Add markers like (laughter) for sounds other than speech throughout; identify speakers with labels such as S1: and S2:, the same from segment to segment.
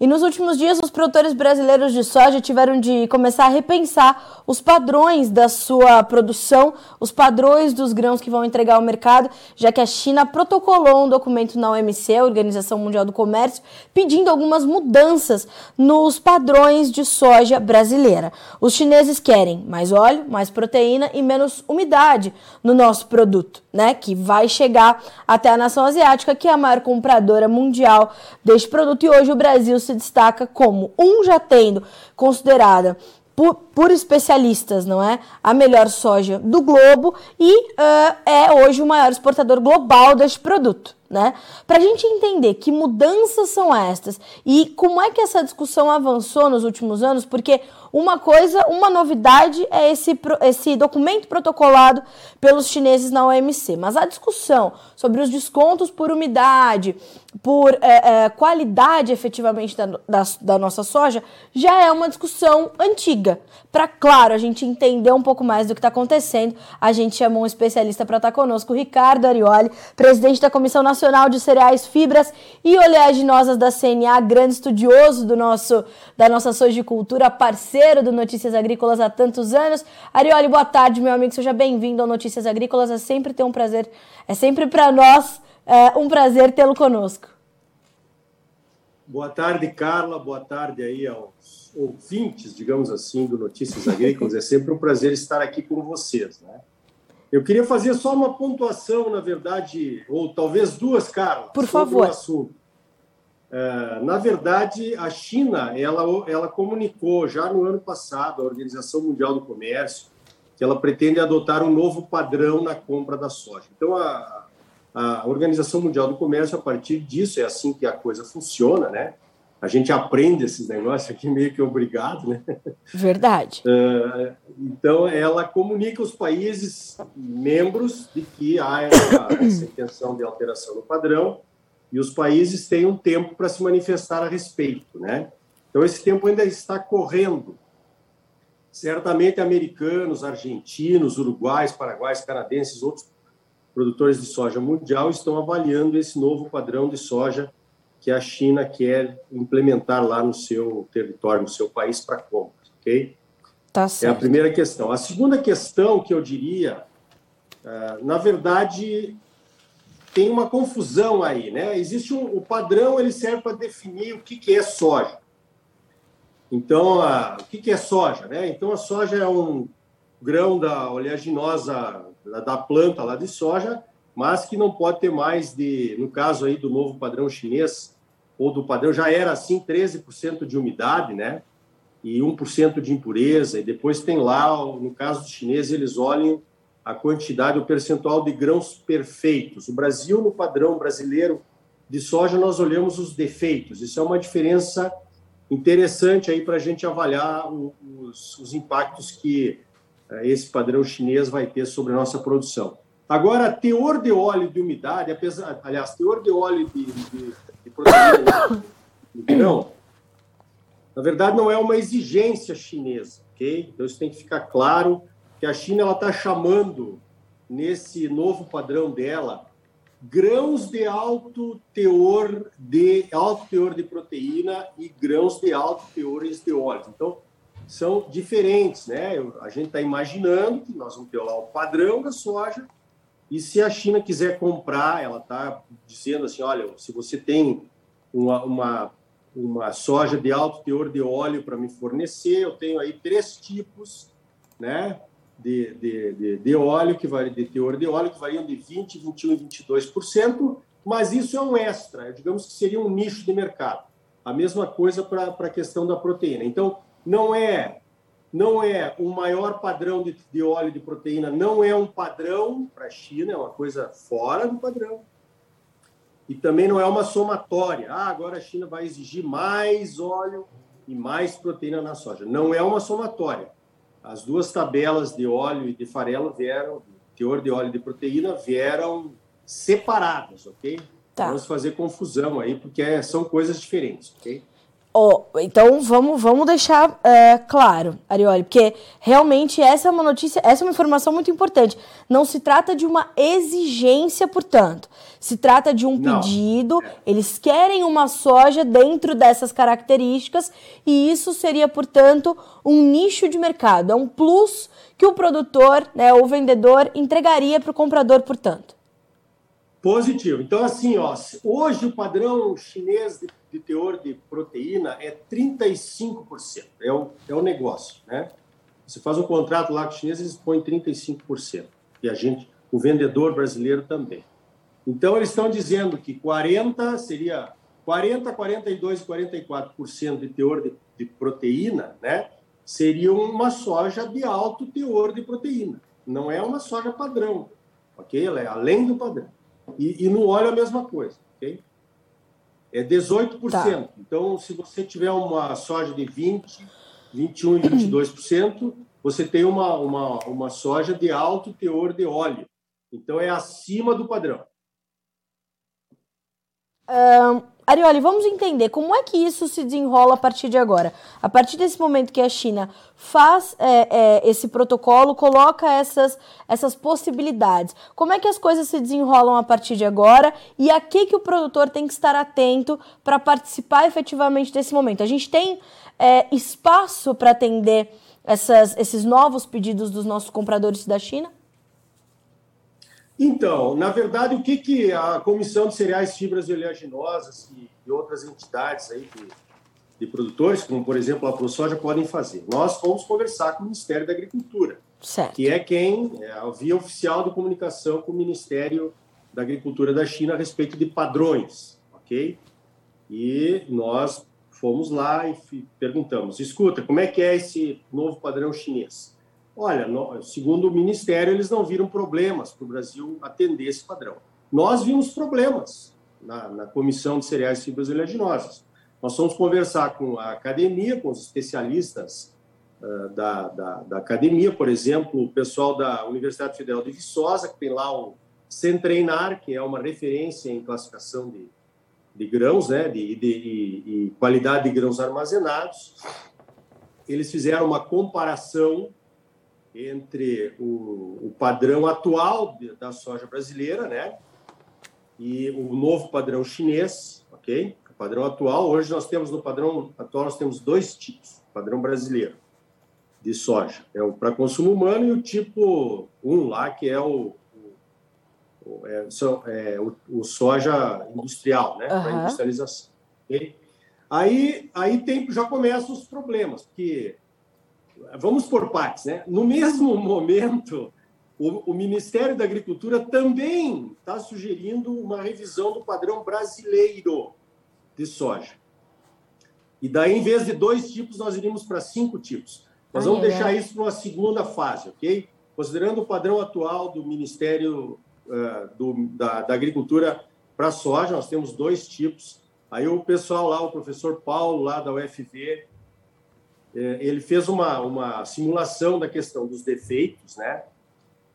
S1: E nos últimos dias, os produtores brasileiros de soja tiveram de começar a repensar os padrões da sua produção, os padrões dos grãos que vão entregar ao mercado, já que a China protocolou um documento na OMC, a Organização Mundial do Comércio, pedindo algumas mudanças nos padrões de soja brasileira. Os chineses querem mais óleo, mais proteína e menos umidade no nosso produto, né? Que vai chegar até a nação asiática, que é a maior compradora mundial deste produto. E hoje o Brasil se destaca como um já tendo considerada por, por, especialistas, não é? A melhor soja do globo e uh, é hoje o maior exportador global deste produto, né? Para a gente entender que mudanças são estas e como é que essa discussão avançou nos últimos anos, porque uma coisa, uma novidade é esse, esse documento protocolado pelos chineses na OMC, mas a discussão sobre os descontos por umidade, por é, é, qualidade efetivamente da, da, da, nossa soja, já é uma discussão antiga. Para, claro, a gente entender um pouco mais do que está acontecendo, a gente chamou um especialista para estar tá conosco, Ricardo Arioli, presidente da Comissão Nacional de Cereais, Fibras e Oleaginosas da CNA, grande estudioso do nosso, da nossa sojicultura, parceiro do Notícias Agrícolas há tantos anos. Arioli, boa tarde, meu amigo, seja bem-vindo ao Notícias Agrícolas. É sempre ter um prazer, é sempre para nós é, um prazer tê-lo conosco.
S2: Boa tarde, Carla. Boa tarde aí aos ouvintes, digamos assim, do Notícias Agrícolas. É sempre um prazer estar aqui com vocês, né? Eu queria fazer só uma pontuação, na verdade, ou talvez duas, Carla.
S1: Por favor.
S2: assunto. É, na verdade, a China ela, ela comunicou já no ano passado à Organização Mundial do Comércio que ela pretende adotar um novo padrão na compra da soja. Então, a, a Organização Mundial do Comércio, a partir disso, é assim que a coisa funciona, né? A gente aprende esses negócios aqui meio que obrigado, né?
S1: Verdade.
S2: É, (laughs) então, ela comunica aos países membros de que há essa, essa intenção de alteração no padrão e os países têm um tempo para se manifestar a respeito, né? Então esse tempo ainda está correndo. Certamente americanos, argentinos, uruguais, paraguaios, canadenses, outros produtores de soja mundial estão avaliando esse novo padrão de soja que a China quer implementar lá no seu território, no seu país para compras, ok?
S1: Tá certo.
S2: É a primeira questão. A segunda questão que eu diria, ah, na verdade, tem uma confusão aí, né? Existe um, o padrão, ele serve para definir o que, que é soja. Então, a, o que, que é soja, né? Então, a soja é um grão da oleaginosa da, da planta lá de soja, mas que não pode ter mais de, no caso aí do novo padrão chinês, ou do padrão, já era assim, 13% de umidade, né? E 1% de impureza, e depois tem lá, no caso dos chineses, eles olham a quantidade, o percentual de grãos perfeitos. O Brasil, no padrão brasileiro de soja, nós olhamos os defeitos. Isso é uma diferença interessante aí para a gente avaliar os, os impactos que uh, esse padrão chinês vai ter sobre a nossa produção. Agora, teor de óleo de umidade, apesar, aliás, teor de óleo de, de, de proteína grão, na verdade, não é uma exigência chinesa, ok? Então, isso tem que ficar claro que a China está chamando, nesse novo padrão dela, grãos de alto teor de alto teor de proteína e grãos de alto teores de óleo. Então, são diferentes, né? A gente está imaginando que nós vamos ter lá o padrão da soja e se a China quiser comprar, ela está dizendo assim, olha, se você tem uma, uma, uma soja de alto teor de óleo para me fornecer, eu tenho aí três tipos, né? de, de, de, de óleo, que varia, de teor de óleo, que variam de 20%, 21% e 22%, mas isso é um extra, digamos que seria um nicho de mercado. A mesma coisa para a questão da proteína. Então, não é não é o maior padrão de, de óleo de proteína, não é um padrão para a China, é uma coisa fora do padrão. E também não é uma somatória. Ah, agora a China vai exigir mais óleo e mais proteína na soja. Não é uma somatória as duas tabelas de óleo e de farelo vieram, teor de óleo e de proteína, vieram separadas, ok? Tá. Vamos fazer confusão aí, porque é, são coisas diferentes, ok?
S1: Oh, então vamos, vamos deixar é, claro, Arioli, porque realmente essa é uma notícia, essa é uma informação muito importante. Não se trata de uma exigência, portanto. Se trata de um Não. pedido, eles querem uma soja dentro dessas características, e isso seria, portanto, um nicho de mercado. É um plus que o produtor, né, o vendedor, entregaria para o comprador, portanto.
S2: Positivo. Então, assim, ó, hoje o padrão chinês de, de teor de proteína é 35%. É o, é o negócio, né? Você faz um contrato lá com os chineses, eles põem 35%. E a gente, o vendedor brasileiro também. Então, eles estão dizendo que 40 seria 40, 42, 44% de teor de, de proteína, né? Seria uma soja de alto teor de proteína. Não é uma soja padrão, ok? Ela é além do padrão. E, e no óleo a mesma coisa, ok? É 18%. Tá. Então, se você tiver uma soja de 20, 21 e 22%, você tem uma, uma, uma soja de alto teor de óleo. Então, é acima do padrão.
S1: Um, Arioli, vamos entender como é que isso se desenrola a partir de agora. A partir desse momento que a China faz é, é, esse protocolo, coloca essas, essas possibilidades. Como é que as coisas se desenrolam a partir de agora e a que, que o produtor tem que estar atento para participar efetivamente desse momento? A gente tem é, espaço para atender essas, esses novos pedidos dos nossos compradores da China?
S2: Então, na verdade, o que, que a Comissão de Cereais, Fibras e Oleaginosas e, e outras entidades aí de, de, produtores, como por exemplo a ProSoja, podem fazer? Nós fomos conversar com o Ministério da Agricultura,
S1: certo.
S2: que é quem é a via oficial de comunicação com o Ministério da Agricultura da China a respeito de padrões, ok? E nós fomos lá e perguntamos: escuta, como é que é esse novo padrão chinês? Olha, segundo o Ministério, eles não viram problemas para o Brasil atender esse padrão. Nós vimos problemas na, na Comissão de Cereais, Fibras e Oleaginosas. Nós fomos conversar com a academia, com os especialistas uh, da, da, da, academia, por exemplo, o pessoal da Universidade Federal de Viçosa, que tem lá o Centreinar, que é uma referência em classificação de, de grãos, né, de, de, qualidade de grãos armazenados. Eles fizeram uma comparação entre o, o padrão atual da soja brasileira, né, e o novo padrão chinês, ok? O padrão atual, hoje nós temos no padrão atual nós temos dois tipos, padrão brasileiro de soja, é o para consumo humano e o tipo 1 lá que é o, o, é, é, o, o soja industrial, né, uhum. para industrialização. Okay? Aí, aí tem, já começam os problemas, porque vamos por partes, né? No mesmo (laughs) momento, o, o Ministério da Agricultura também está sugerindo uma revisão do padrão brasileiro de soja. E daí, em vez de dois tipos, nós iríamos para cinco tipos. Nós vamos deixar isso para uma segunda fase, ok? Considerando o padrão atual do Ministério uh, do, da, da Agricultura para soja, nós temos dois tipos. Aí o pessoal lá, o professor Paulo, lá da UFV, ele fez uma, uma simulação da questão dos defeitos, né?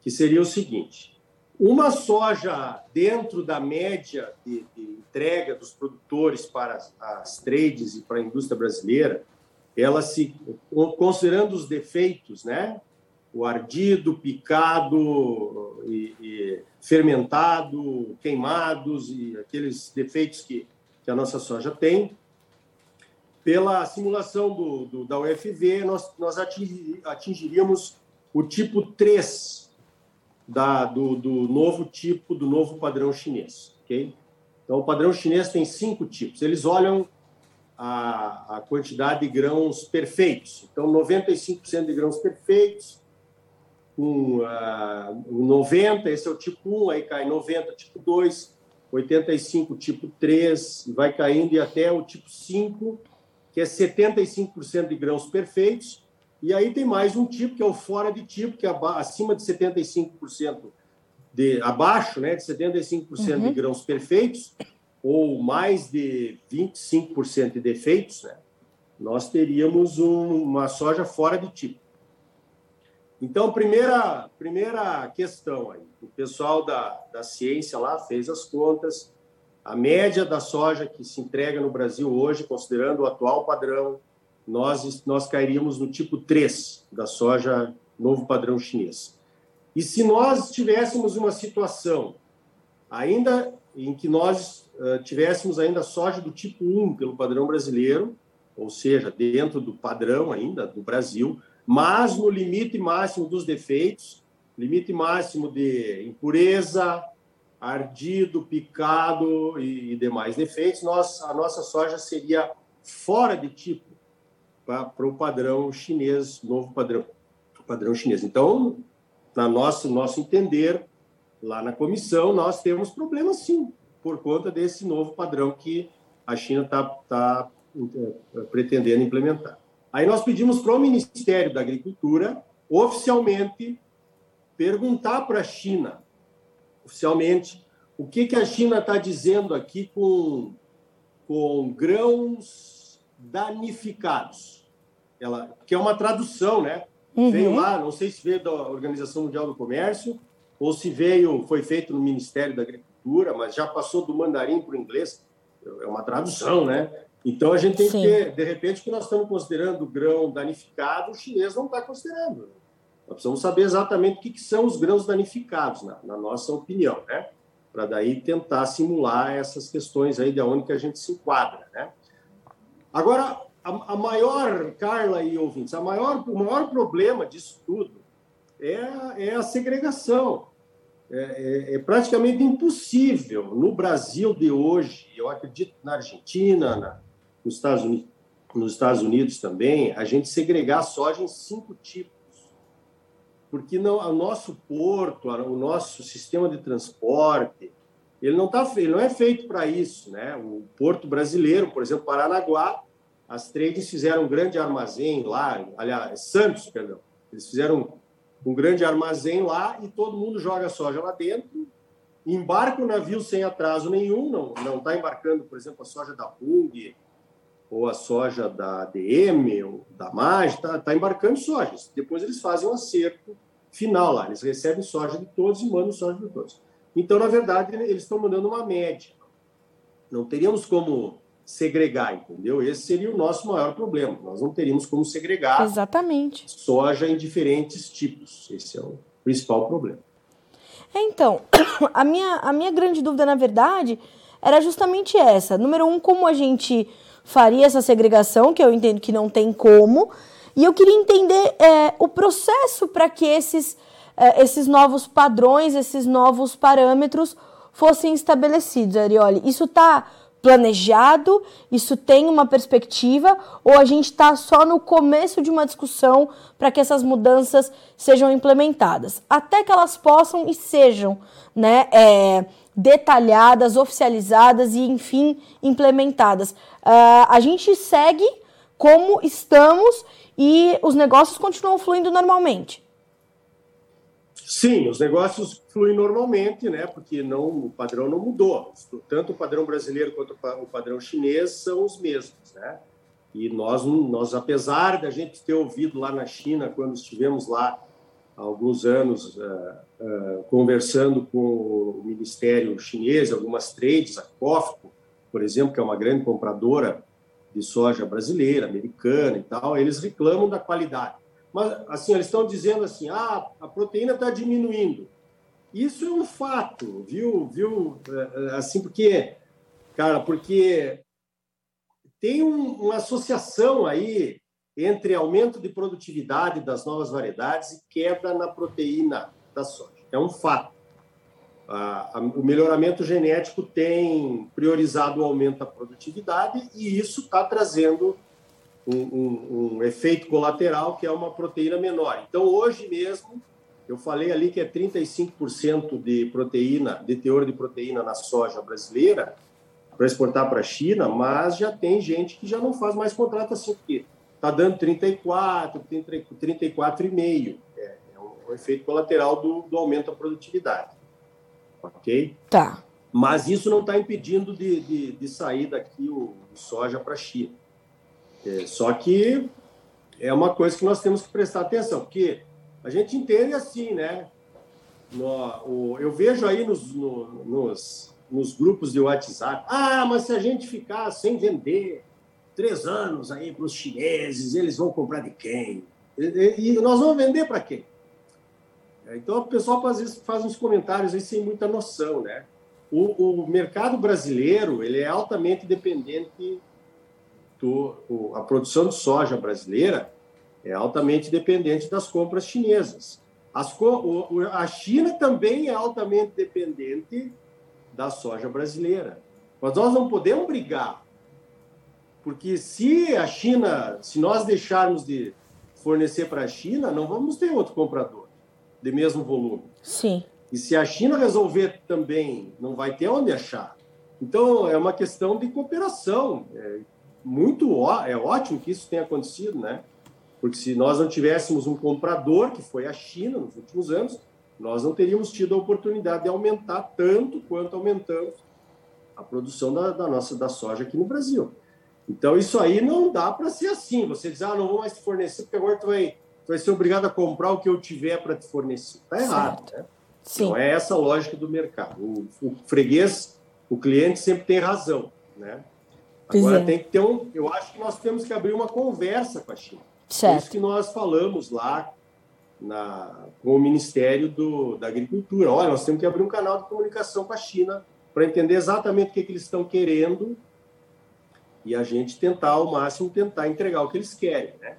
S2: que seria o seguinte: uma soja dentro da média de, de entrega dos produtores para as, as, trades e para a indústria brasileira, ela se considerando os defeitos, né? O ardido, picado e, e fermentado, queimados e aqueles defeitos que, que a nossa soja tem, pela simulação do, do, da UFV, nós, nós atingiríamos o tipo 3 da, do, do novo tipo, do novo padrão chinês. Okay? Então, o padrão chinês tem cinco tipos. Eles olham a, a quantidade de grãos perfeitos. Então, 95% de grãos perfeitos, com uh, 90, esse é o tipo 1, aí cai 90, tipo 2, 85, tipo 3, e vai caindo e até o tipo 5, que é 75% de grãos perfeitos, e aí tem mais um tipo, que é o fora de tipo, que é acima de 75% de abaixo, né, de 75% uhum. de grãos perfeitos, ou mais de 25% de defeitos, né, nós teríamos um, uma soja fora de tipo. Então, primeira, primeira questão aí, o pessoal da, da ciência lá fez as contas, A média da soja que se entrega no Brasil hoje, considerando o atual padrão, nós, nós cairíamos no tipo 3 da soja novo padrão chinês. E se nós tivéssemos uma situação ainda em que nós uh, tivéssemos ainda soja do tipo 1 pelo padrão brasileiro, ou seja, dentro do padrão ainda do Brasil, mas no limite máximo dos defeitos, limite máximo de impureza, ardido, picado e, e demais defeitos, nós, a nossa soja seria fora de tipo para o padrão chinês, novo padrão, padrão chinês. Então, na nosso nosso entender, lá na comissão, nós temos problemas sim, por conta desse novo padrão que a China está tá, tá pretendendo implementar. Aí nós pedimos para o Ministério da Agricultura, oficialmente, perguntar para a China, oficialmente, o que, que a China está dizendo aqui com, com grãos danificados. Ela, que é uma tradução, né? Uhum. Veio lá, não sei se veio da Organização Mundial do Comércio ou se veio, foi feito no Ministério da Agricultura, mas já passou do mandarim para o inglês. É uma tradução, né? Então a gente tem Sim. que ter, de repente, que nós estamos considerando grão danificado, o chinês não está considerando. Nós precisamos saber exatamente o que, que são os grãos danificados, na, na nossa opinião, né? Para daí tentar simular essas questões aí de onde que a gente se enquadra, né? Agora, a, a maior, Carla e ouvintes, a maior, o maior problema disso tudo é, é a segregação. É, é, é, praticamente impossível no Brasil de hoje, eu acredito na Argentina, na, nos Estados Unidos, nos Estados Unidos também, a gente segregar soja em cinco tipos. Porque não, o nosso porto, o nosso sistema de transporte, ele não, tá, ele não é feito para isso. Né? O porto brasileiro, por exemplo, Paranaguá, as trades fizeram um grande armazém lá, aliás, Santos, perdão, eles fizeram um grande armazém lá e todo mundo joga soja lá dentro embarca o navio sem atraso nenhum, não não está embarcando, por exemplo, a soja da Pung ou a soja da DM ou da MAG, está tá embarcando sojas. Depois eles fazem um acerto final lá, eles recebem soja de todos e mandam soja de todos. Então, na verdade, eles estão mandando uma média. Não teríamos como segregar, entendeu? Esse seria o nosso maior problema. Nós não teríamos como segregar
S1: Exatamente.
S2: soja em diferentes tipos. Esse é o principal problema.
S1: Então, (coughs) a minha, a minha grande dúvida, na verdade, era justamente essa. Número um, como a gente faria essa segregação, que eu entendo que não tem como. E eu queria entender é, o processo para que esses, é, esses novos padrões, esses novos parâmetros fossem estabelecidos, Arioli. Isso está planejado? Isso tem uma perspectiva? Ou a gente está só no começo de uma discussão para que essas mudanças sejam implementadas? Até que elas possam e sejam né, é, detalhadas, oficializadas e, enfim, implementadas. Uh, a gente segue como estamos e os negócios continuam fluindo normalmente.
S2: Sim, os negócios fluem normalmente, né? Porque não, o padrão não mudou. Tanto o padrão brasileiro quanto o padrão chinês são os mesmos, né? E nós, nós apesar da gente ter ouvido lá na China, quando estivemos lá há alguns anos uh, conversando com o Ministério chinês, algumas trades, a COFCO, por exemplo, que é uma grande compradora de soja brasileira, americana e tal, eles reclamam da qualidade. Mas, assim, eles estão dizendo assim, ah, a proteína está diminuindo. Isso é um fato, viu? viu? É, é, assim, porque, cara, porque tem um, uma associação aí entre aumento de produtividade das novas variedades e queda na proteína da soja. É um fato. O melhoramento genético tem priorizado o aumento da produtividade e isso está trazendo um, um, um, efeito colateral que é uma proteína menor. Então, hoje mesmo, eu falei ali que é 35% de proteína, de teor de proteína na soja brasileira para exportar para a China, mas já tem gente que já não faz mais contrato assim, porque está dando 34, 34,5% o efeito colateral do, do aumento da produtividade. Ok?
S1: Tá.
S2: Mas isso não está impedindo de, de, de, sair daqui o, soja para a China. É, só que é uma coisa que nós temos que prestar atenção, porque a gente entende assim, né? No, o, eu vejo aí nos, no, nos, nos grupos de WhatsApp, ah, mas se a gente ficar sem vender três anos aí para os chineses, eles vão comprar de quem? E, e nós vamos vender para quem? Então, o pessoal às vezes faz uns comentários aí sem muita noção, né? O, o mercado brasileiro ele é altamente dependente do o, a produção de soja brasileira é altamente dependente das compras chinesas. As, o, a China também é altamente dependente da soja brasileira. Mas nós não podemos brigar, porque se a China, se nós deixarmos de fornecer para a China, não vamos ter outro comprador de mesmo volume.
S1: Sim.
S2: E se a China resolver também, não vai ter onde achar. Então, é uma questão de cooperação. É muito é ótimo que isso tenha acontecido, né? Porque se nós não tivéssemos um comprador, que foi a China nos últimos anos, nós não teríamos tido a oportunidade de aumentar tanto quanto aumentamos a produção da, da nossa da soja aqui no Brasil. Então, isso aí não dá para ser assim. Você diz, ah, não vou mais te fornecer, porque agora tu vai, vai ser obrigado a comprar o que eu tiver para te fornecer. Está errado, né? Sim. Não é essa a lógica do mercado. O, o, freguês, o cliente sempre tem razão, né? Agora é. tem que ter um. Eu acho que nós temos que abrir uma conversa com a China.
S1: Certo.
S2: É isso que nós falamos lá na, com o Ministério do, da Agricultura. Olha, nós temos que abrir um canal de comunicação com a China para entender exatamente o que, que eles estão querendo e a gente tentar ao máximo tentar entregar o que eles querem, né?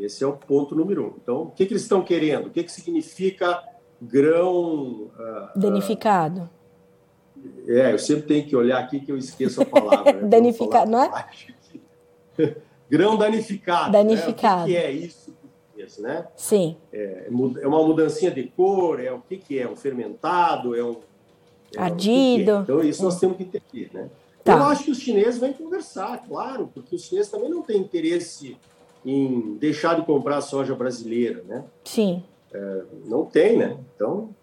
S2: Esse é o ponto número um. Então, o que, que eles estão querendo? O que, que significa grão.
S1: Uh, Danificado.
S2: Uh, é, eu sempre tenho que olhar aqui que eu esqueço a palavra.
S1: Né? Danificado, não é? (laughs)
S2: grão danificado.
S1: Danificado.
S2: Né? O que, que, é isso? Né?
S1: Sim.
S2: É, é uma mudancinha de cor, é o que, que é? Um fermentado, é um.
S1: É, Adido.
S2: Que é? Então, isso nós temos que entender, né? Tá. Eu acho que os chineses vão conversar, claro, porque os chineses também não têm interesse em deixar de comprar soja brasileira, né?
S1: Sim.
S2: É, não tem, né? Então,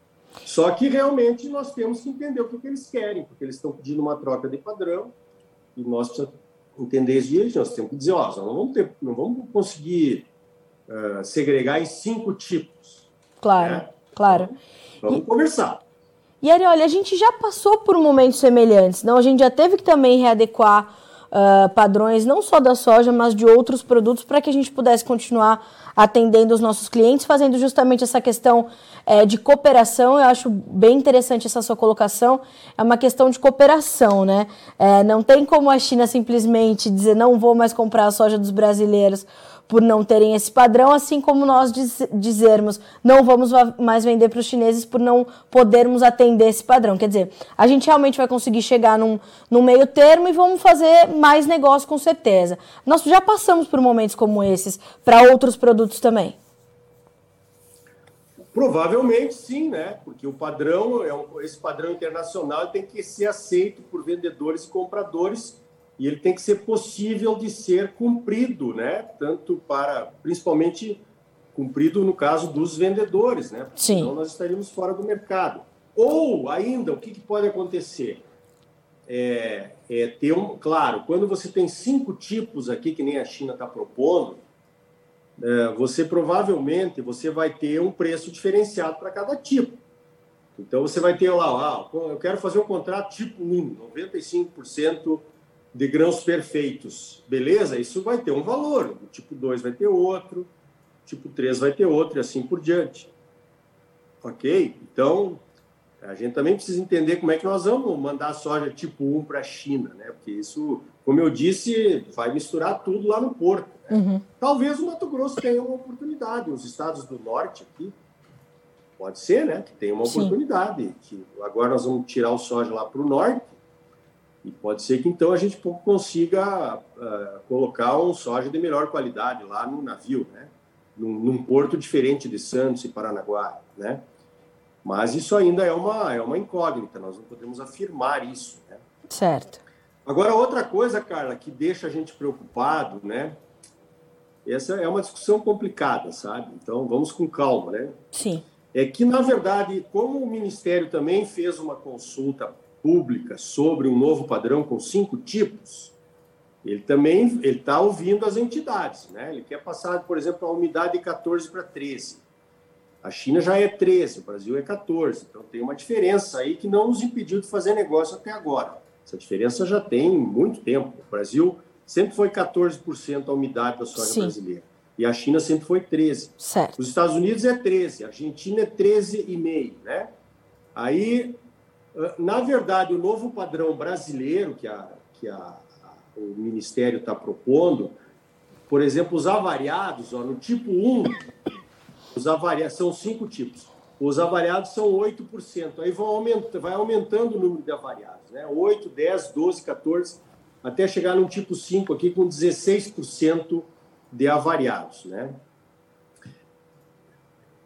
S2: só que realmente nós temos que entender o que, que eles querem, porque eles estão pedindo uma troca de padrão e nós precisamos entender isso. Nós temos que dizer, ó, não vamos, ter, não vamos conseguir uh, segregar em cinco tipos.
S1: Claro, né? claro.
S2: Vamos e, conversar.
S1: E Ari, olha, a gente já passou por momentos semelhantes, não? A gente já teve que também readequar uh, padrões não só da soja, mas de outros produtos para que a gente pudesse continuar atendendo os nossos clientes, fazendo justamente essa questão é, de cooperação. Eu acho bem interessante essa sua colocação. É uma questão de cooperação, né? É, não tem como a China simplesmente dizer não vou mais comprar a soja dos brasileiros por não terem esse padrão, assim como nós diz, dizermos não vamos mais vender para os chineses por não podermos atender esse padrão. Quer dizer, a gente realmente vai conseguir chegar num, num meio termo e vamos fazer mais negócio com certeza. Nós já passamos por momentos como esses para outros produtos também.
S2: Provavelmente sim, né? Porque o padrão, é esse padrão internacional tem que ser aceito por vendedores e compradores e ele tem que ser possível de ser cumprido, né? Tanto para, principalmente, cumprido no caso dos vendedores, né? Porque
S1: Sim.
S2: Senão nós estaríamos fora do mercado. Ou ainda, o que, que pode acontecer? É, é, ter um, claro, quando você tem cinco tipos aqui que nem a China está propondo, é, você provavelmente você vai ter um preço diferenciado para cada tipo. Então você vai ter lá, ah, eu quero fazer um contrato tipo 1, 95% de grãos perfeitos, beleza? Isso vai ter um valor. O tipo 2 vai ter outro, tipo 3 vai ter outro e assim por diante. Ok? Então, a gente também precisa entender como é que nós vamos mandar soja tipo 1 para a China, né? Porque isso, como eu disse, vai misturar tudo lá no porto. Né? Uhum. Talvez o Mato Grosso tenha uma oportunidade, os estados do norte aqui, pode ser, né? Que tenha uma Sim. oportunidade. Que agora nós vamos tirar o soja lá para o norte, e pode ser que então a gente consiga uh, colocar um soja de melhor qualidade lá no navio, né? Num, num, porto diferente de Santos e Paranaguá, né? Mas isso ainda é uma, é uma incógnita, nós não podemos afirmar isso, né?
S1: Certo.
S2: Agora, outra coisa, Carla, que deixa a gente preocupado, né? Essa é uma discussão complicada, sabe? Então, vamos com calma, né?
S1: Sim.
S2: É que, na verdade, como o Ministério também fez uma consulta pública sobre um novo padrão com cinco tipos, ele também ele está ouvindo as entidades, né? Ele quer passar, por exemplo, a umidade de 14 para 13. A China já é 13, o Brasil é 14. Então tem uma diferença aí que não nos impediu de fazer negócio até agora. Essa diferença já tem muito tempo. O Brasil sempre foi 14% a umidade da soja Sim. brasileira. E a China sempre foi 13.
S1: Certo.
S2: Os Estados Unidos é 13, a Argentina é 13,5, né? Aí, na verdade, o novo padrão brasileiro que, a, que a, o Ministério está propondo, por exemplo, os avariados, ó, no tipo 1, os avariados, são cinco tipos. Os avariados são 8%. Aí vão aumentando, vai aumentando o número de avariados, né? 8, 10, 12, 14, até chegar no tipo 5 aqui com 16% de avariados, né?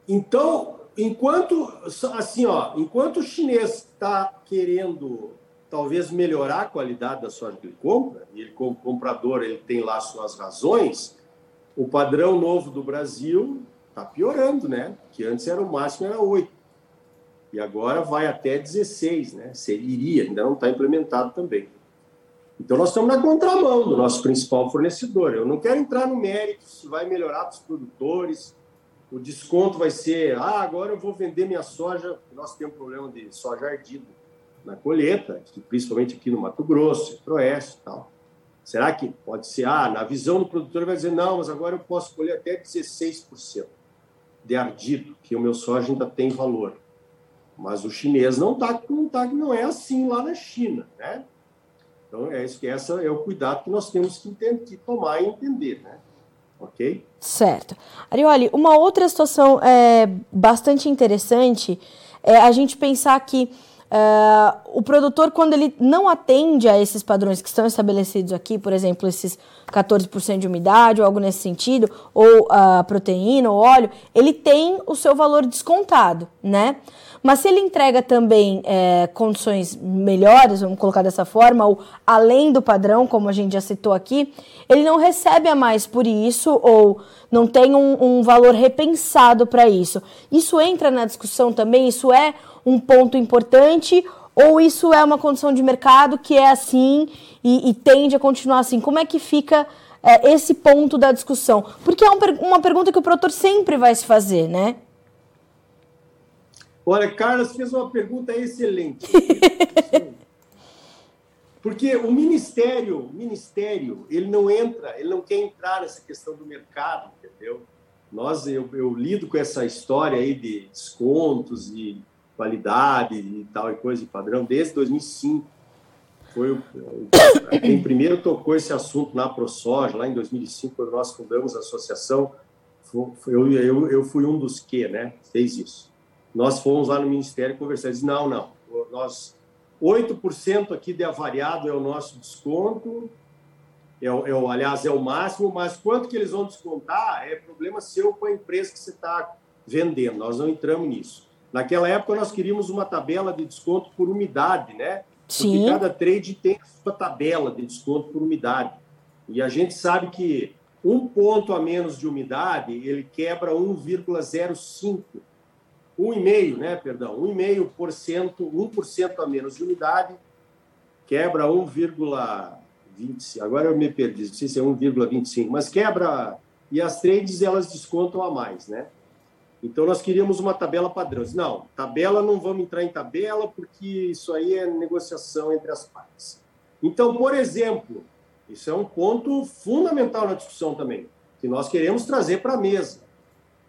S2: Então, enquanto assim, ó, enquanto o chinês está querendo talvez melhorar a qualidade da soja que ele compra, e ele como comprador ele tem lá suas razões, o padrão novo do Brasil está piorando, né? Que antes era o máximo era 8. E agora vai até 16, né? Seria, ainda não está implementado também. Então nós estamos na contramão do nosso principal fornecedor. Eu não quero entrar no mérito se vai melhorar para os produtores, o desconto vai ser, ah, agora eu vou vender minha soja, nós temos um problema de soja ardida na colheita, principalmente aqui no Mato Grosso, Centro-Oeste e tal. Será que pode ser, ah, na visão do produtor vai dizer, não, mas agora eu posso colher até 16% de ardido, que o meu soja ainda tem valor. Mas o chinês não está não tá, não é assim lá na China, né? Então é isso que essa é o cuidado que nós temos que, entender, que tomar e entender, né? Ok?
S1: Certo. Arioli, uma outra situação é, bastante interessante é a gente pensar que Uh, o produtor, quando ele não atende a esses padrões que estão estabelecidos aqui, por exemplo, esses 14% de umidade ou algo nesse sentido, ou a proteína ou óleo, ele tem o seu valor descontado, né? Mas se ele entrega também é, condições melhores, vamos colocar dessa forma, ou além do padrão, como a gente já citou aqui, ele não recebe a mais por isso ou não tem um, um valor repensado para isso. Isso entra na discussão também? Isso é um ponto importante ou isso é uma condição de mercado que é assim e, e tende a continuar assim? Como é que fica é, esse ponto da discussão? Porque é um, uma pergunta que o produtor sempre vai se fazer, né?
S2: Olha, Carlos fez uma pergunta excelente. (laughs) Porque o ministério, ministério, ele não entra, ele não quer entrar nessa questão do mercado, entendeu? Nós, eu, eu lido com essa história aí de descontos e qualidade e tal e coisa de padrão desde 2005. Foi o, (coughs) quem primeiro tocou esse assunto na ProSoja, lá em 2005, quando nós fundamos a associação, foi, eu, eu, eu fui um dos que, né, fez isso. Nós fomos lá no Ministério conversar, disse, não, não, nós 8% aqui de avariado é o nosso desconto, é, é, aliás, é o máximo, mas quanto que eles vão descontar é problema seu com a empresa que você está vendendo, nós não entramos nisso. Naquela época, nós queríamos uma tabela de desconto por umidade, né?
S1: Sim.
S2: Porque cada trade tem a sua tabela de desconto por umidade. E a gente sabe que um ponto a menos de umidade, ele quebra 1,05. 1,5, né, perdão, 1,5%, 1% a menos de umidade quebra 1,20. Agora eu me perdi, não sei se é 1,25, mas quebra e as trades elas descontam a mais, né? Então, nós queríamos uma tabela padrão. Não, tabela não vamos entrar em tabela, porque isso aí é negociação entre as partes. Então, por exemplo, isso é um ponto fundamental na discussão também, que nós queremos trazer para a mesa,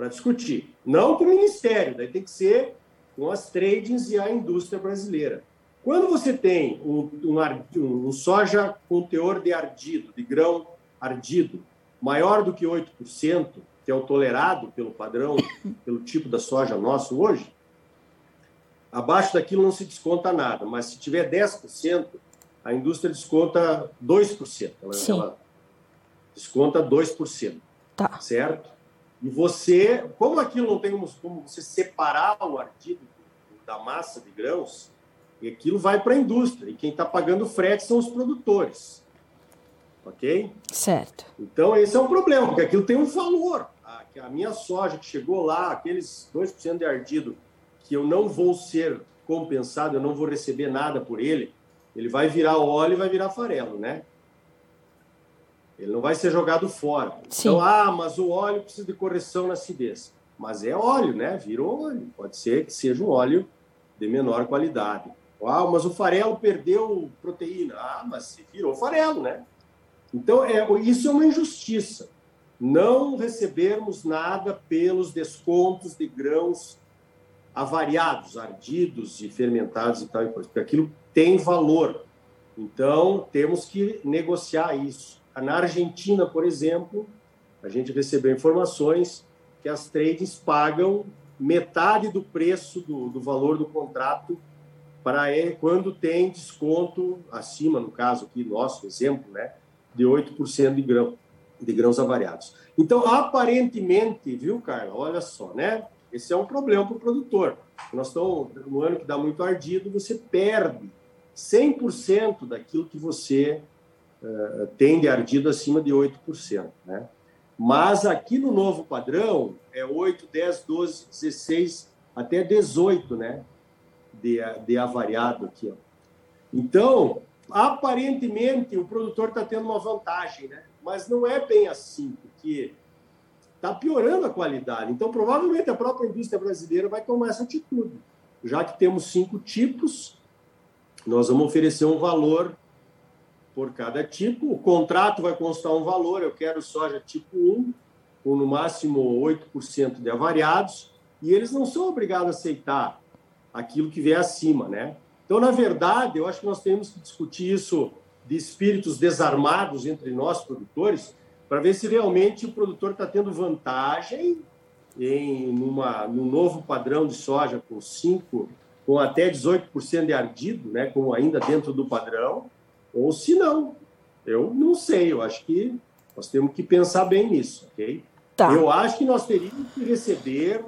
S2: para discutir. Não com o Ministério, daí tem que ser com as tradings e a indústria brasileira. Quando você tem um, um, um soja com teor de ardido, de grão ardido, maior do que 8%, que é o tolerado pelo padrão, (coughs) pelo tipo da soja nosso hoje, abaixo daquilo não se desconta nada, mas se tiver 10%, a indústria desconta 2%. Ela, ela desconta 2%.
S1: Tá.
S2: Certo? E você, como aquilo não tem como você separar o artigo da massa de grãos, e aquilo vai para a indústria. E quem está pagando frete são os produtores. Ok?
S1: Certo.
S2: Então, esse é um problema, porque aquilo tem um valor que a minha soja que chegou lá, aqueles 2% de ardido, que eu não vou ser compensado, eu não vou receber nada por ele, ele vai virar óleo e vai virar farelo, né? Ele não vai ser jogado fora.
S1: Sim.
S2: Então, ah, mas o óleo precisa de correção na acidez. mas é óleo, né? Virou óleo. Pode ser que seja um óleo de menor qualidade. Ah, mas o farelo perdeu proteína. Ah, mas virou farelo, né? Então, é, isso é uma injustiça. Não recebermos nada pelos descontos de grãos avariados, ardidos e fermentados e tal, porque aquilo tem valor. Então, temos que negociar isso. Na Argentina, por exemplo, a gente recebeu informações que as trades pagam metade do preço do, do valor do contrato para quando tem desconto acima, no caso aqui, nosso exemplo, né, de 8% de, grão, de grãos avariados. Então, aparentemente, viu, Carla, olha só, né, esse é um problema para o produtor. Nós estamos, no ano que dá muito ardido, você perde 100% daquilo que você uh, tem de ardido acima de 8%, né? Mas aqui no novo padrão é 8, 10, 12, 16, até 18, né? De, de avariado aqui, ó. Então, aparentemente, o produtor está tendo uma vantagem, né? Mas não é bem assim, porque está piorando a qualidade. Então, provavelmente, a própria indústria brasileira vai tomar essa atitude. Já que temos cinco tipos, nós vamos oferecer um valor por cada tipo. O contrato vai constar um valor, eu quero soja tipo 1, com no máximo 8% de avariados, e eles não são obrigados a aceitar aquilo que vem acima, né? Então, na verdade, eu acho que nós temos que discutir isso de espíritos desarmados entre nós, produtores, para ver se realmente o produtor está tendo vantagem em numa, num novo padrão de soja com 5, com até 18% de ardido, né, como ainda dentro do padrão, ou se não. Eu não sei, eu acho que nós temos que pensar bem nisso, ok? Tá. Eu acho que nós teríamos que receber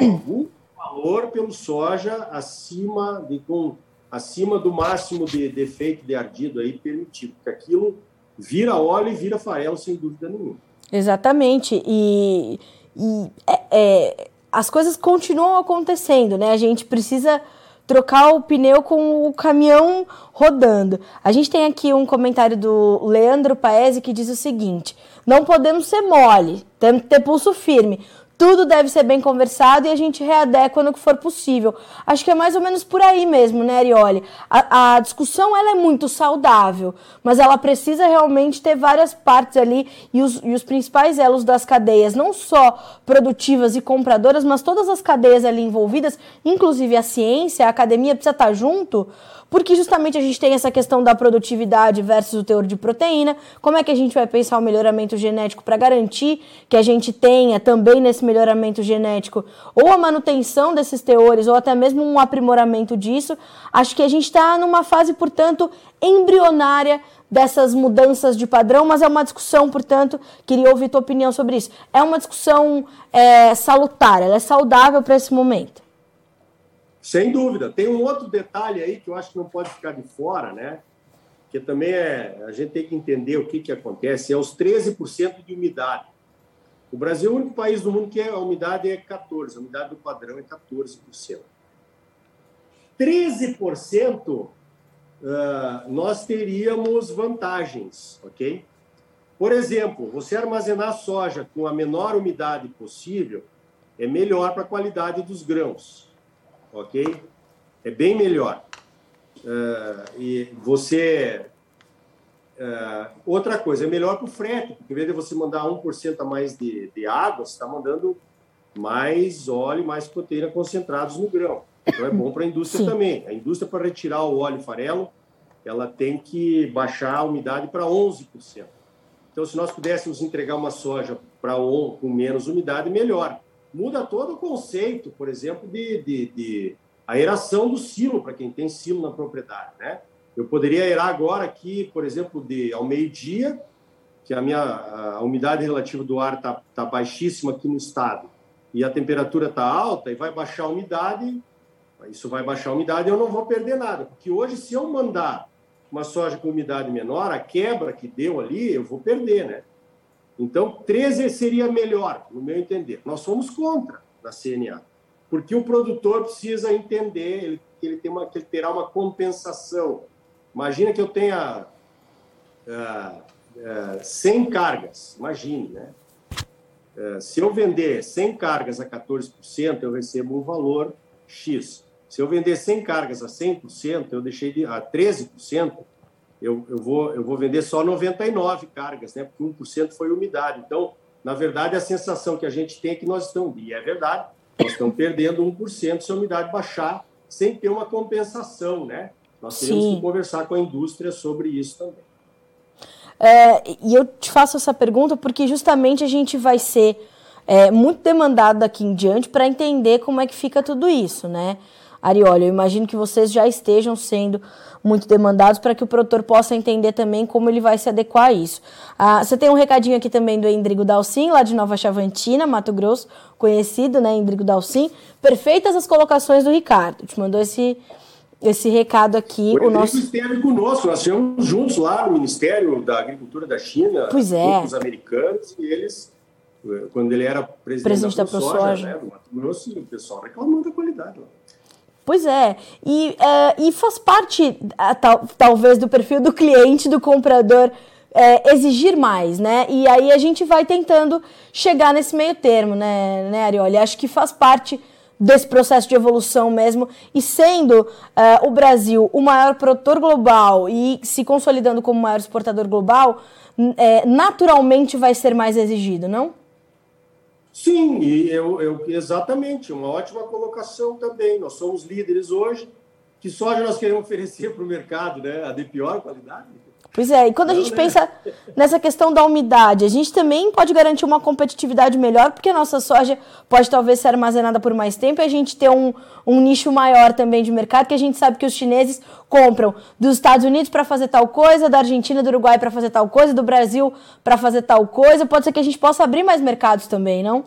S2: algum valor pelo soja acima de com acima do máximo de defeito de, ardido aí permitido, porque aquilo vira óleo e vira farelo sem dúvida nenhuma.
S1: Exatamente. E, e é, é, as coisas continuam acontecendo, né? A gente precisa trocar o pneu com o caminhão rodando. A gente tem aqui um comentário do Leandro Paese que diz o seguinte: não podemos ser mole, temos que ter pulso firme. Tudo deve ser bem conversado e a gente readequa no que for possível. Acho que é mais ou menos por aí mesmo, né, Arioli? A, a, discussão ela é muito saudável, mas ela precisa realmente ter várias partes ali e os, e os principais elos das cadeias, não só produtivas e compradoras, mas todas as cadeias ali envolvidas, inclusive a ciência, a academia precisa estar junto porque justamente a gente tem essa questão da produtividade versus o teor de proteína. Como é que a gente vai pensar o melhoramento genético para garantir que a gente tenha também nesse melhoramento genético ou a manutenção desses teores ou até mesmo um aprimoramento disso? Acho que a gente está numa fase, portanto, embrionária dessas mudanças de padrão, mas é uma discussão, portanto, queria ouvir tua opinião sobre isso. É uma discussão é, salutar, ela é saudável para esse momento.
S2: Sem dúvida. Tem um outro detalhe aí que eu acho que não pode ficar de fora, né? Que também é. A gente tem que entender o que, que acontece. É os 13% de umidade. O Brasil é o único país do mundo que a umidade é 14%. A umidade do padrão é 14%. 13% uh, nós teríamos vantagens, ok? Por exemplo, você armazenar soja com a menor umidade possível é melhor para a qualidade dos grãos ok? É bem melhor. Uh, e você. Uh, outra coisa, é melhor para o frete, porque em vez de você mandar 1% a mais de, de água, você está mandando mais óleo, mais proteína concentrados no grão. Então é bom para a indústria Sim. também. A indústria, para retirar o óleo farelo, ela tem que baixar a umidade para 11%. Então, se nós pudéssemos entregar uma soja para com menos umidade, melhor muda todo o conceito, por exemplo, de, de, de aeração do silo, para quem tem silo na propriedade. Né? Eu poderia aerar agora aqui, por exemplo, de, ao meio-dia, que a minha a umidade relativa do ar está tá baixíssima aqui no estado, e a temperatura está alta, e vai baixar a umidade, isso vai baixar a umidade, eu não vou perder nada, porque hoje, se eu mandar uma soja com umidade menor, a quebra que deu ali, eu vou perder, né? Então, 13 seria melhor, no meu entender. Nós somos contra na CNA, porque o produtor precisa entender ele, que, ele tem uma, que ele terá uma compensação. Imagina que eu tenha uh, uh, 100 cargas, imagine, né? é, se eu vender 100 cargas a 14%, eu recebo um valor X. Se eu vender 100 cargas a 100%, eu deixei de, a 13%, eu, eu, vou, eu vou vender só 99 cargas, né? porque 1% foi umidade. Então, na verdade, a sensação que a gente tem é que nós estamos, e é verdade, nós estamos perdendo 1% se a umidade baixar, sem ter uma compensação, né? Nós temos Sim. que conversar com a indústria sobre isso também.
S1: É, e eu te faço essa pergunta porque justamente a gente vai ser é, muito demandado daqui em diante para entender como é que fica tudo isso, né? Arioli, eu imagino que vocês já estejam sendo muito demandados para que o produtor possa entender também como ele vai se adequar a isso. Ah, você tem um recadinho aqui também do Endrigo Dalcin, lá de Nova Chavantina, Mato Grosso, conhecido, né, Endrigo Dalcin. Perfeitas as colocações do Ricardo. Te mandou esse, esse recado aqui.
S2: O, o nosso esteve conosco, nós estivemos juntos lá no Ministério da Agricultura da China,
S1: pois é.
S2: os americanos, e eles, quando ele era presidente, presidente da, da ProSoja, né, do Mato Grosso, o pessoal reclamando da qualidade lá.
S1: Pois é, e, uh, e faz parte, uh, tal, talvez, do perfil do cliente, do comprador, uh, exigir mais, né? E aí a gente vai tentando chegar nesse meio termo, né, né Arioli? Acho que faz parte desse processo de evolução mesmo, e sendo o Brasil o maior produtor global e se consolidando como o maior exportador global, naturalmente vai ser mais exigido, não?
S2: Sim, e eu, eu, exatamente, uma ótima colocação também. Nós somos líderes hoje. Que soja nós queremos oferecer (laughs) para o mercado, né? A de pior qualidade?
S1: Pois é, e quando a gente né? pensa nessa questão da umidade, a gente também pode garantir uma competitividade melhor, porque a nossa soja pode talvez ser armazenada por mais tempo e a gente ter um, um nicho maior também de mercado, que a gente sabe que os chineses compram dos Estados Unidos para fazer tal coisa, da Argentina, do Uruguai para fazer tal coisa, do Brasil para fazer tal coisa. Pode ser que a gente possa abrir mais mercados também, não?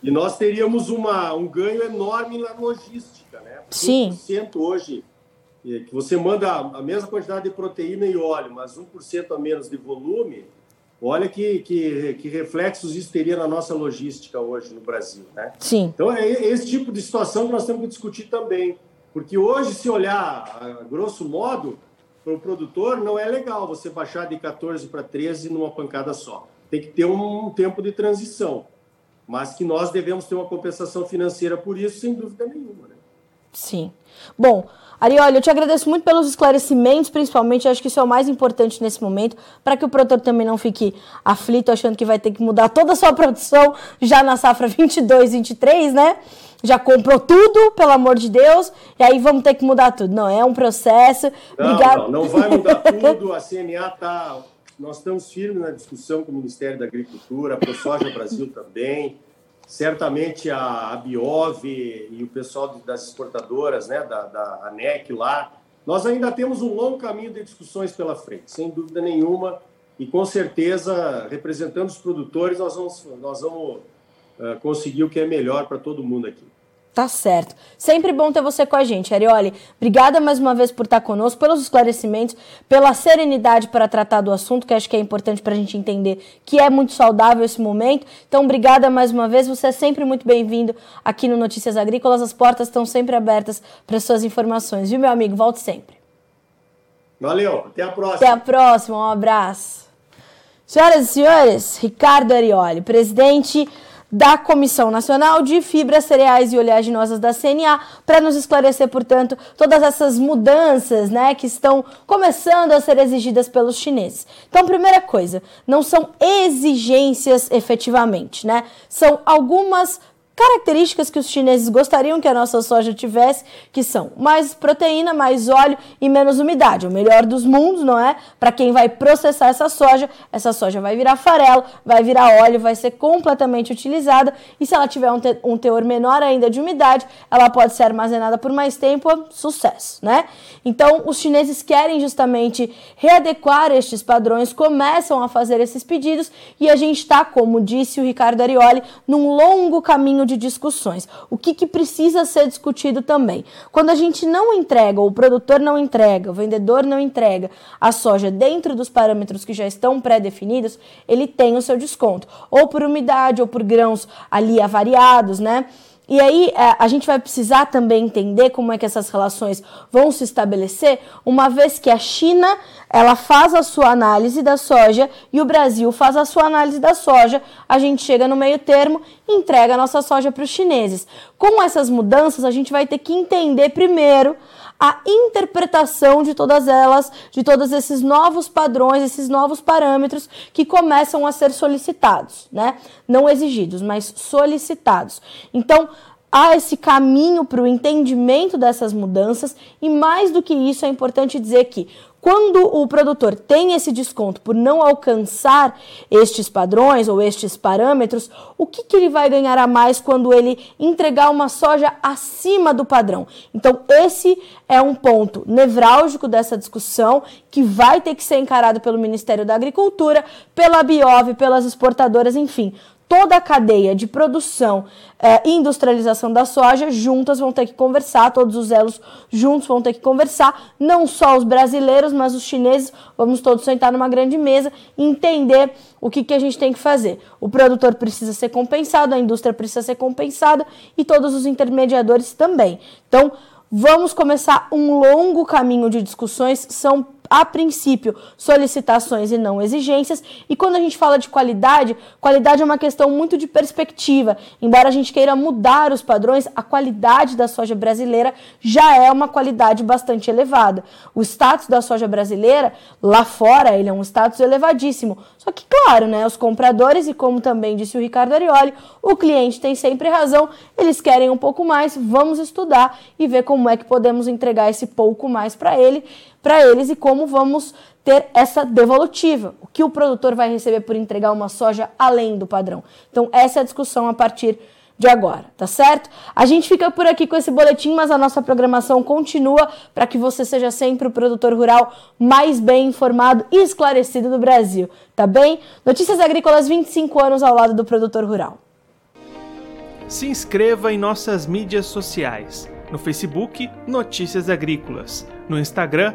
S2: E nós teríamos uma, um ganho enorme na logística, né?
S1: Sim.
S2: 1% hoje, que você manda a mesma quantidade de proteína e óleo, mas 1% a menos de volume, olha que, que, que, reflexos isso teria na nossa logística hoje no Brasil, né?
S1: Sim.
S2: Então é esse tipo de situação que nós temos que discutir também. Porque hoje, se olhar grosso modo, para o produtor, não é legal você baixar de 14 para 13 numa pancada só. Tem que ter um tempo de transição mas que nós devemos ter uma compensação financeira por isso, sem dúvida nenhuma. Né?
S1: Sim. Bom, Arioli, eu te agradeço muito pelos esclarecimentos, principalmente, acho que isso é o mais importante nesse momento, para que o produtor também não fique aflito, achando que vai ter que mudar toda a sua produção já na safra 22, 23, né? Já comprou tudo, pelo amor de Deus, e aí vamos ter que mudar tudo. Não, é um processo.
S2: Não, Obrigado. não, não vai mudar (laughs) tudo, a CNA está nós estamos firmes na discussão com o Ministério da Agricultura, a ProSoja Brasil também, certamente a, a Biov e o pessoal das exportadoras, né, da, da ANEC lá. Nós ainda temos um longo caminho de discussões pela frente, sem dúvida nenhuma, e com certeza, representando os produtores, nós vamos, nós vamos uh, conseguir o que é melhor para todo mundo aqui.
S1: Tá certo. Sempre bom ter você com a gente, Arioli. Obrigada mais uma vez por estar conosco, pelos esclarecimentos, pela serenidade para tratar do assunto, que acho que é importante para a gente entender que é muito saudável esse momento. Então, obrigada mais uma vez. Você é sempre muito bem-vindo aqui no Notícias Agrícolas. As portas estão sempre abertas para suas informações, viu, meu amigo? Volte sempre.
S2: Valeu. Até a próxima.
S1: Até a próxima. Um abraço. Senhoras e senhores, Ricardo Arioli, presidente da Comissão Nacional de Fibras, Cereais e Oleaginosas da CNA, para nos esclarecer, portanto, todas essas mudanças né, que estão começando a ser exigidas pelos chineses. Então, primeira coisa, não são exigências efetivamente, né? São algumas características que os chineses gostariam que a nossa soja tivesse, que são mais proteína, mais óleo e menos umidade. O melhor dos mundos, não é? Para quem vai processar essa soja, essa soja vai virar farelo, vai virar óleo, vai ser completamente utilizada e se ela tiver um, te um teor menor ainda de umidade, ela pode ser armazenada por mais tempo, sucesso, né? Então, os chineses querem justamente readequar estes padrões, começam a fazer esses pedidos e a gente está, como disse o Ricardo Arioli, num longo caminho de discussões. O que, que precisa ser discutido também? Quando a gente não entrega, ou o produtor não entrega, o vendedor não entrega a soja dentro dos parâmetros que já estão pré-definidos, ele tem o seu desconto, ou por umidade, ou por grãos ali avariados, né? E aí é, a gente vai precisar também entender como é que essas relações vão se estabelecer, uma vez que a China ela faz a sua análise da soja e o Brasil faz a sua análise da soja, a gente chega no meio termo e entrega a nossa soja para os chineses. Com essas mudanças, a gente vai ter que entender primeiro a interpretação de todas elas, de todos esses novos padrões, esses novos parâmetros que começam a ser solicitados, né? Não exigidos, mas solicitados. Então, há esse caminho para o entendimento dessas mudanças e mais do que isso é importante dizer que quando o produtor tem esse desconto por não alcançar estes padrões ou estes parâmetros, o que, que ele vai ganhar a mais quando ele entregar uma soja acima do padrão? Então, esse é um ponto nevrálgico dessa discussão que vai ter que ser encarado pelo Ministério da Agricultura, pela Biov, pelas exportadoras, enfim toda a cadeia de produção eh, e industrialização da soja juntas vão ter que conversar, todos os elos juntos vão ter que conversar, não só os brasileiros, mas os chineses, vamos todos sentar numa grande mesa e entender o que, que a gente tem que fazer. O produtor precisa ser compensado, a indústria precisa ser compensada e todos os intermediadores também. Então, vamos começar um longo caminho de discussões, são a princípio, solicitações e não exigências. E quando a gente fala de qualidade, qualidade é uma questão muito de perspectiva. Embora a gente queira mudar os padrões, a qualidade da soja brasileira já é uma qualidade bastante elevada. O status da soja brasileira, lá fora, ele é um status elevadíssimo. Só que, claro, né, os compradores, e como também disse o Ricardo Arioli, o cliente tem sempre razão, eles querem um pouco mais, vamos estudar e ver como é que podemos entregar esse pouco mais para ele para eles e como vamos ter essa devolutiva. O que o produtor vai receber por entregar uma soja além do padrão. Então, essa é a discussão a partir de agora, tá certo? A gente fica por aqui com esse boletim, mas a nossa programação continua para que você seja sempre o produtor rural mais bem informado e esclarecido do Brasil, tá bem? Notícias Agrícolas 25 anos ao lado do produtor rural.
S3: Se inscreva em nossas mídias sociais. No Facebook, Notícias Agrícolas. No Instagram,